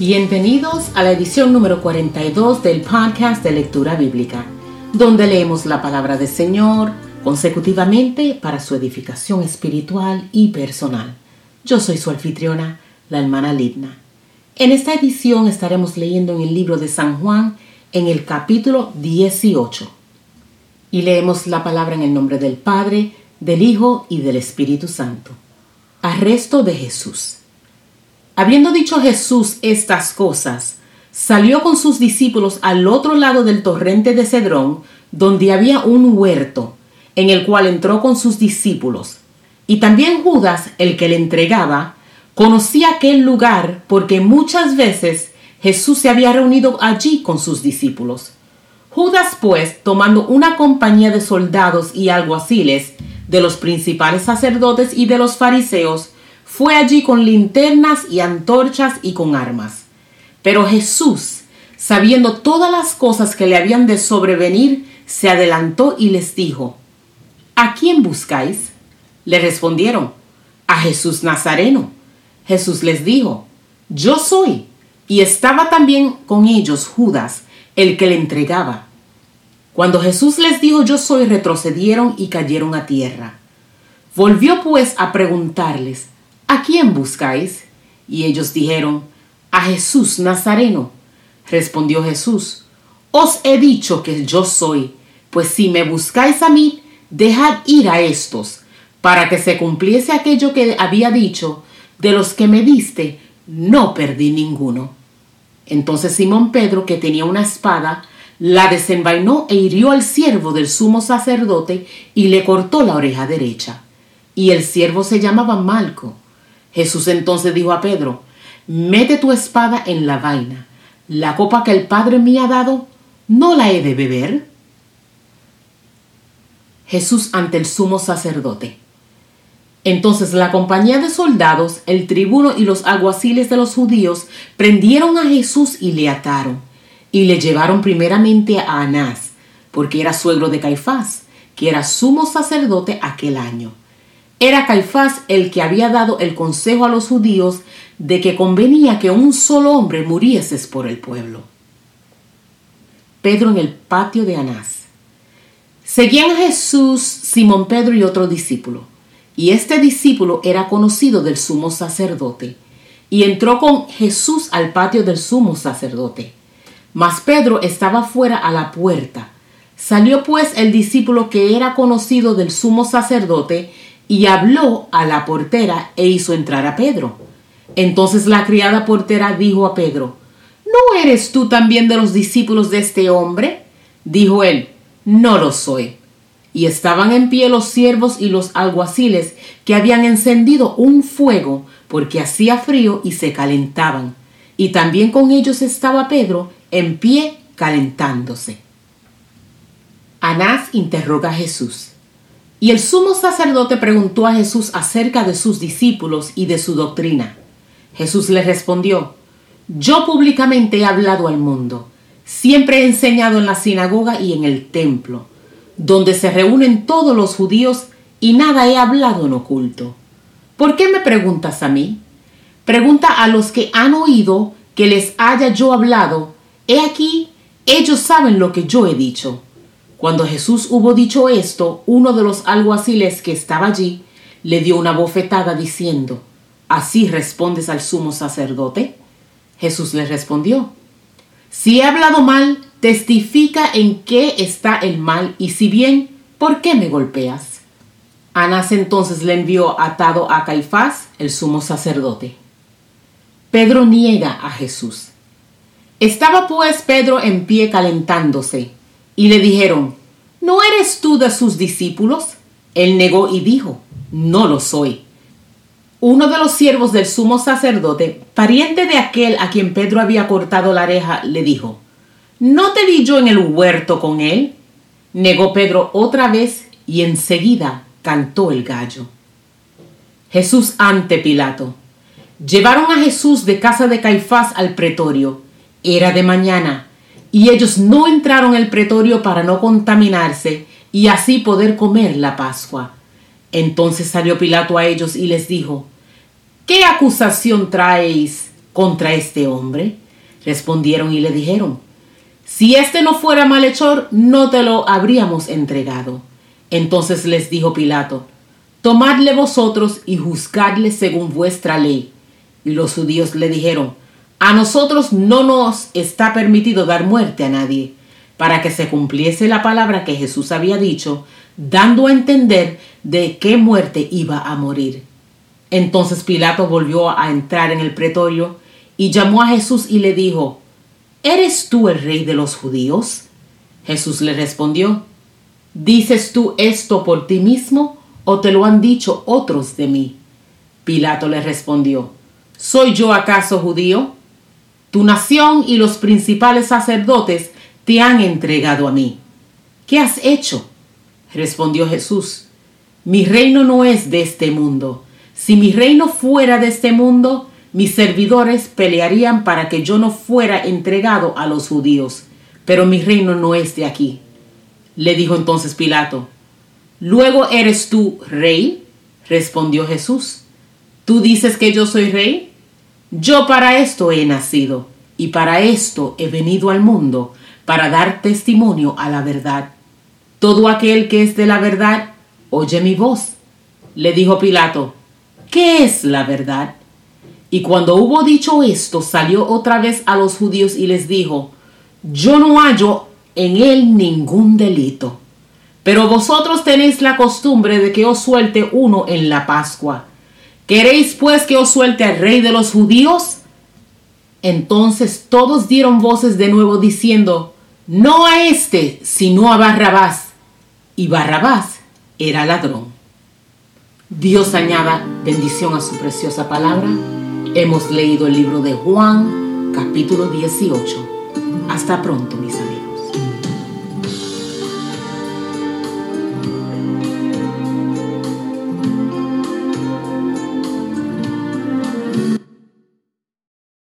Bienvenidos a la edición número 42 del podcast de lectura bíblica, donde leemos la palabra del Señor consecutivamente para su edificación espiritual y personal. Yo soy su anfitriona, la hermana Lidna. En esta edición estaremos leyendo en el libro de San Juan en el capítulo 18 y leemos la palabra en el nombre del Padre, del Hijo y del Espíritu Santo. Arresto de Jesús. Habiendo dicho Jesús estas cosas, salió con sus discípulos al otro lado del torrente de Cedrón, donde había un huerto, en el cual entró con sus discípulos. Y también Judas, el que le entregaba, conocía aquel lugar porque muchas veces Jesús se había reunido allí con sus discípulos. Judas, pues, tomando una compañía de soldados y alguaciles, de los principales sacerdotes y de los fariseos, fue allí con linternas y antorchas y con armas. Pero Jesús, sabiendo todas las cosas que le habían de sobrevenir, se adelantó y les dijo, ¿A quién buscáis? Le respondieron, a Jesús Nazareno. Jesús les dijo, Yo soy. Y estaba también con ellos Judas, el que le entregaba. Cuando Jesús les dijo yo soy, retrocedieron y cayeron a tierra. Volvió pues a preguntarles, ¿a quién buscáis? Y ellos dijeron, a Jesús Nazareno. Respondió Jesús, os he dicho que yo soy, pues si me buscáis a mí, dejad ir a estos, para que se cumpliese aquello que había dicho, de los que me diste, no perdí ninguno. Entonces Simón Pedro, que tenía una espada, la desenvainó e hirió al siervo del sumo sacerdote y le cortó la oreja derecha. Y el siervo se llamaba Malco. Jesús entonces dijo a Pedro, mete tu espada en la vaina. La copa que el Padre me ha dado, ¿no la he de beber? Jesús ante el sumo sacerdote. Entonces la compañía de soldados, el tribuno y los alguaciles de los judíos prendieron a Jesús y le ataron, y le llevaron primeramente a Anás, porque era suegro de Caifás, que era sumo sacerdote aquel año. Era Caifás el que había dado el consejo a los judíos de que convenía que un solo hombre muriese por el pueblo. Pedro en el patio de Anás. Seguían a Jesús, Simón Pedro y otro discípulo y este discípulo era conocido del sumo sacerdote, y entró con Jesús al patio del sumo sacerdote. Mas Pedro estaba fuera a la puerta. Salió pues el discípulo que era conocido del sumo sacerdote, y habló a la portera e hizo entrar a Pedro. Entonces la criada portera dijo a Pedro, ¿No eres tú también de los discípulos de este hombre? Dijo él, No lo soy. Y estaban en pie los siervos y los alguaciles que habían encendido un fuego porque hacía frío y se calentaban. Y también con ellos estaba Pedro en pie calentándose. Anás interroga a Jesús. Y el sumo sacerdote preguntó a Jesús acerca de sus discípulos y de su doctrina. Jesús le respondió, Yo públicamente he hablado al mundo, siempre he enseñado en la sinagoga y en el templo donde se reúnen todos los judíos y nada he hablado en oculto. ¿Por qué me preguntas a mí? Pregunta a los que han oído que les haya yo hablado. He aquí, ellos saben lo que yo he dicho. Cuando Jesús hubo dicho esto, uno de los alguaciles que estaba allí le dio una bofetada diciendo, ¿Así respondes al sumo sacerdote? Jesús le respondió, Si he hablado mal, testifica en qué está el mal y si bien, ¿por qué me golpeas? Anás entonces le envió atado a Caifás, el sumo sacerdote. Pedro niega a Jesús. Estaba pues Pedro en pie calentándose, y le dijeron, ¿no eres tú de sus discípulos? Él negó y dijo, no lo soy. Uno de los siervos del sumo sacerdote, pariente de aquel a quien Pedro había cortado la oreja, le dijo, ¿No te vi yo en el huerto con él? Negó Pedro otra vez y enseguida cantó el gallo. Jesús ante Pilato. Llevaron a Jesús de casa de Caifás al pretorio. Era de mañana, y ellos no entraron al pretorio para no contaminarse y así poder comer la Pascua. Entonces salió Pilato a ellos y les dijo, ¿Qué acusación traéis contra este hombre? Respondieron y le dijeron, si este no fuera malhechor, no te lo habríamos entregado. Entonces les dijo Pilato, tomadle vosotros y juzgadle según vuestra ley. Y los judíos le dijeron, a nosotros no nos está permitido dar muerte a nadie, para que se cumpliese la palabra que Jesús había dicho, dando a entender de qué muerte iba a morir. Entonces Pilato volvió a entrar en el pretorio y llamó a Jesús y le dijo, ¿Eres tú el rey de los judíos? Jesús le respondió, ¿Dices tú esto por ti mismo o te lo han dicho otros de mí? Pilato le respondió, ¿Soy yo acaso judío? Tu nación y los principales sacerdotes te han entregado a mí. ¿Qué has hecho? Respondió Jesús, mi reino no es de este mundo. Si mi reino fuera de este mundo, mis servidores pelearían para que yo no fuera entregado a los judíos, pero mi reino no es de aquí. Le dijo entonces Pilato, ¿luego eres tú rey? Respondió Jesús, ¿tú dices que yo soy rey? Yo para esto he nacido y para esto he venido al mundo, para dar testimonio a la verdad. Todo aquel que es de la verdad, oye mi voz. Le dijo Pilato, ¿qué es la verdad? Y cuando hubo dicho esto, salió otra vez a los judíos y les dijo, yo no hallo en él ningún delito. Pero vosotros tenéis la costumbre de que os suelte uno en la Pascua. ¿Queréis pues que os suelte al rey de los judíos? Entonces todos dieron voces de nuevo diciendo, no a éste, sino a Barrabás. Y Barrabás era ladrón. Dios añada bendición a su preciosa palabra Hemos leído el libro de Juan, capítulo 18. Hasta pronto, mis amigos.